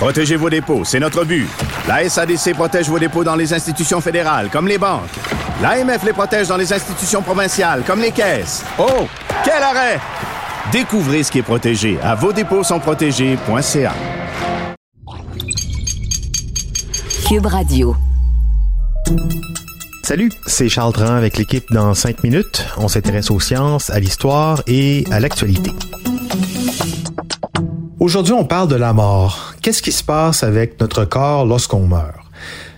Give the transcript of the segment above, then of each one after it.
Protégez vos dépôts, c'est notre but. La SADC protège vos dépôts dans les institutions fédérales, comme les banques. L'AMF les protège dans les institutions provinciales, comme les caisses. Oh, quel arrêt! Découvrez ce qui est protégé à vos dépôts sont protégés.ca. Cube Radio. Salut, c'est Charles Tran avec l'équipe dans 5 minutes. On s'intéresse aux sciences, à l'histoire et à l'actualité. Aujourd'hui, on parle de la mort. Qu'est-ce qui se passe avec notre corps lorsqu'on meurt?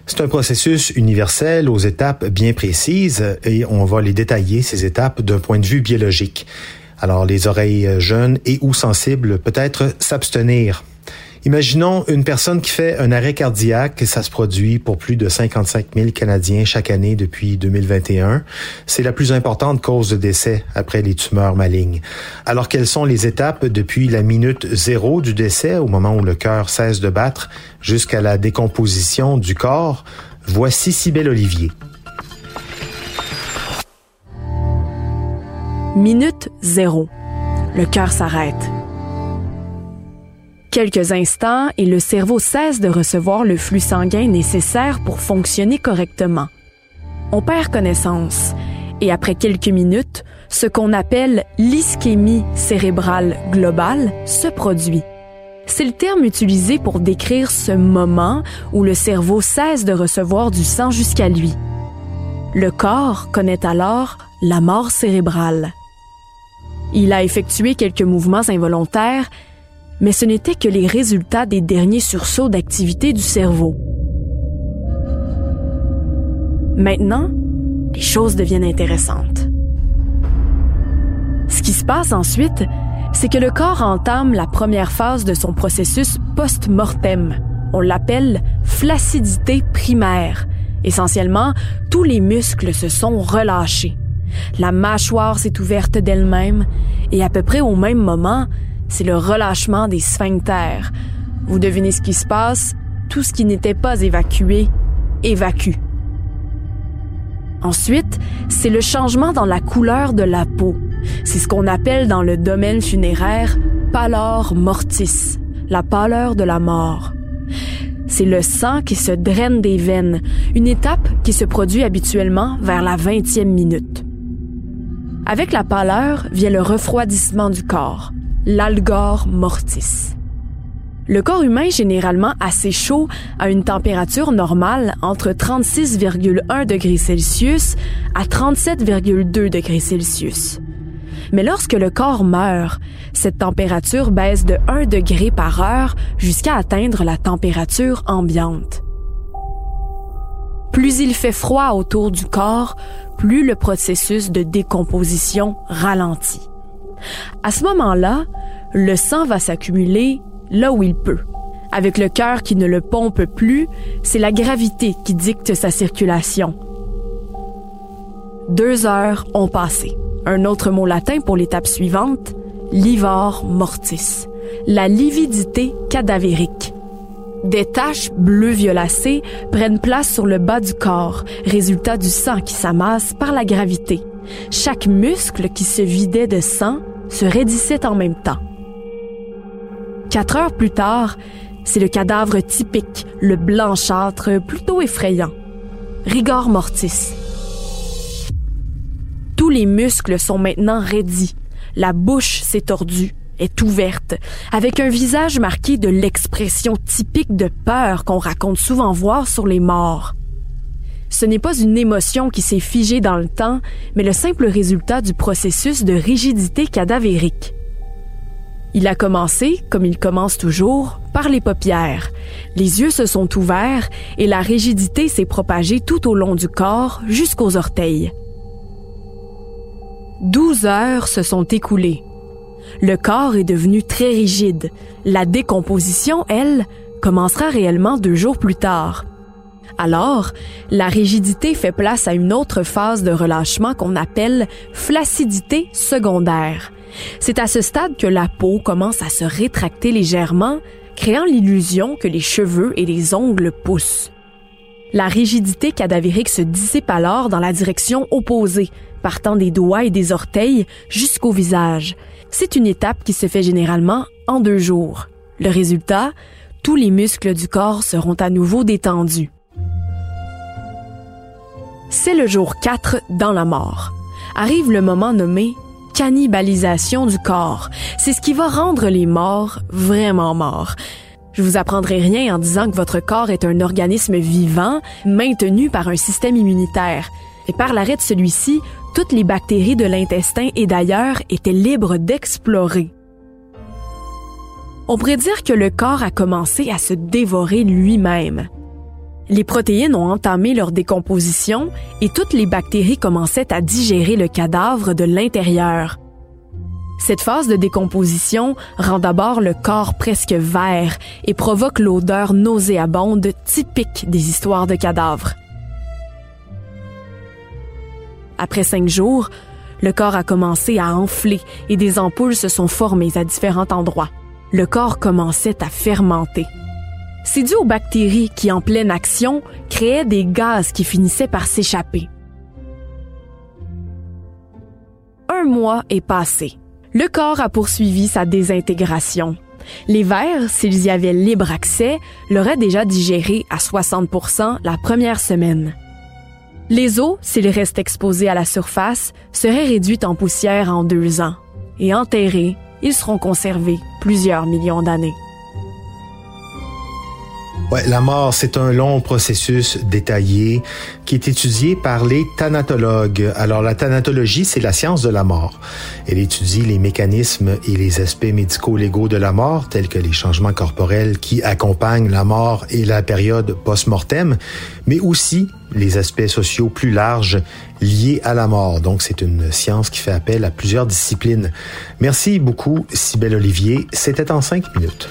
C'est un processus universel aux étapes bien précises et on va les détailler, ces étapes, d'un point de vue biologique. Alors, les oreilles jeunes et ou sensibles, peut-être s'abstenir. Imaginons une personne qui fait un arrêt cardiaque, ça se produit pour plus de 55 000 Canadiens chaque année depuis 2021. C'est la plus importante cause de décès après les tumeurs malignes. Alors quelles sont les étapes depuis la minute zéro du décès, au moment où le cœur cesse de battre, jusqu'à la décomposition du corps? Voici Cybelle Olivier. Minute zéro. Le cœur s'arrête. Quelques instants et le cerveau cesse de recevoir le flux sanguin nécessaire pour fonctionner correctement. On perd connaissance et après quelques minutes, ce qu'on appelle l'ischémie cérébrale globale se produit. C'est le terme utilisé pour décrire ce moment où le cerveau cesse de recevoir du sang jusqu'à lui. Le corps connaît alors la mort cérébrale. Il a effectué quelques mouvements involontaires, mais ce n'était que les résultats des derniers sursauts d'activité du cerveau. Maintenant, les choses deviennent intéressantes. Ce qui se passe ensuite, c'est que le corps entame la première phase de son processus post-mortem. On l'appelle flaccidité primaire. Essentiellement, tous les muscles se sont relâchés. La mâchoire s'est ouverte d'elle-même et à peu près au même moment, c'est le relâchement des sphincters. Vous devinez ce qui se passe? Tout ce qui n'était pas évacué évacue. Ensuite, c'est le changement dans la couleur de la peau. C'est ce qu'on appelle dans le domaine funéraire pallor mortis, la pâleur de la mort. C'est le sang qui se draine des veines, une étape qui se produit habituellement vers la 20e minute. Avec la pâleur vient le refroidissement du corps, l'algor mortis. Le corps humain généralement assez chaud à une température normale entre 36,1 degrés Celsius à 37,2 degrés Celsius. Mais lorsque le corps meurt, cette température baisse de 1 degré par heure jusqu'à atteindre la température ambiante. Plus il fait froid autour du corps, plus le processus de décomposition ralentit. À ce moment-là, le sang va s'accumuler là où il peut. Avec le cœur qui ne le pompe plus, c'est la gravité qui dicte sa circulation. Deux heures ont passé. Un autre mot latin pour l'étape suivante, livor mortis, la lividité cadavérique. Des taches bleu violacées prennent place sur le bas du corps, résultat du sang qui s'amasse par la gravité. Chaque muscle qui se vidait de sang se raidissait en même temps. Quatre heures plus tard, c'est le cadavre typique, le blanchâtre plutôt effrayant. Rigor mortis. Tous les muscles sont maintenant raidis. La bouche s'est tordue, est ouverte, avec un visage marqué de l'expression typique de peur qu'on raconte souvent voir sur les morts. Ce n'est pas une émotion qui s'est figée dans le temps, mais le simple résultat du processus de rigidité cadavérique. Il a commencé, comme il commence toujours, par les paupières. Les yeux se sont ouverts et la rigidité s'est propagée tout au long du corps jusqu'aux orteils. Douze heures se sont écoulées. Le corps est devenu très rigide. La décomposition, elle, commencera réellement deux jours plus tard. Alors, la rigidité fait place à une autre phase de relâchement qu'on appelle flaccidité secondaire. C'est à ce stade que la peau commence à se rétracter légèrement, créant l'illusion que les cheveux et les ongles poussent. La rigidité cadavérique se dissipe alors dans la direction opposée, partant des doigts et des orteils jusqu'au visage. C'est une étape qui se fait généralement en deux jours. Le résultat, tous les muscles du corps seront à nouveau détendus. C'est le jour 4 dans la mort. Arrive le moment nommé cannibalisation du corps. C'est ce qui va rendre les morts vraiment morts. Je vous apprendrai rien en disant que votre corps est un organisme vivant, maintenu par un système immunitaire. Et par l'arrêt de celui-ci, toutes les bactéries de l'intestin et d'ailleurs étaient libres d'explorer. On pourrait dire que le corps a commencé à se dévorer lui-même. Les protéines ont entamé leur décomposition et toutes les bactéries commençaient à digérer le cadavre de l'intérieur. Cette phase de décomposition rend d'abord le corps presque vert et provoque l'odeur nauséabonde typique des histoires de cadavres. Après cinq jours, le corps a commencé à enfler et des ampoules se sont formées à différents endroits. Le corps commençait à fermenter. C'est dû aux bactéries qui, en pleine action, créaient des gaz qui finissaient par s'échapper. Un mois est passé. Le corps a poursuivi sa désintégration. Les vers, s'ils y avaient libre accès, l'auraient déjà digéré à 60% la première semaine. Les os, s'ils restent exposés à la surface, seraient réduits en poussière en deux ans. Et enterrés, ils seront conservés plusieurs millions d'années. Ouais, la mort, c'est un long processus détaillé qui est étudié par les thanatologues. Alors, la thanatologie, c'est la science de la mort. Elle étudie les mécanismes et les aspects médicaux légaux de la mort, tels que les changements corporels qui accompagnent la mort et la période post-mortem, mais aussi les aspects sociaux plus larges liés à la mort. Donc, c'est une science qui fait appel à plusieurs disciplines. Merci beaucoup, Sybelle Olivier. C'était en cinq minutes.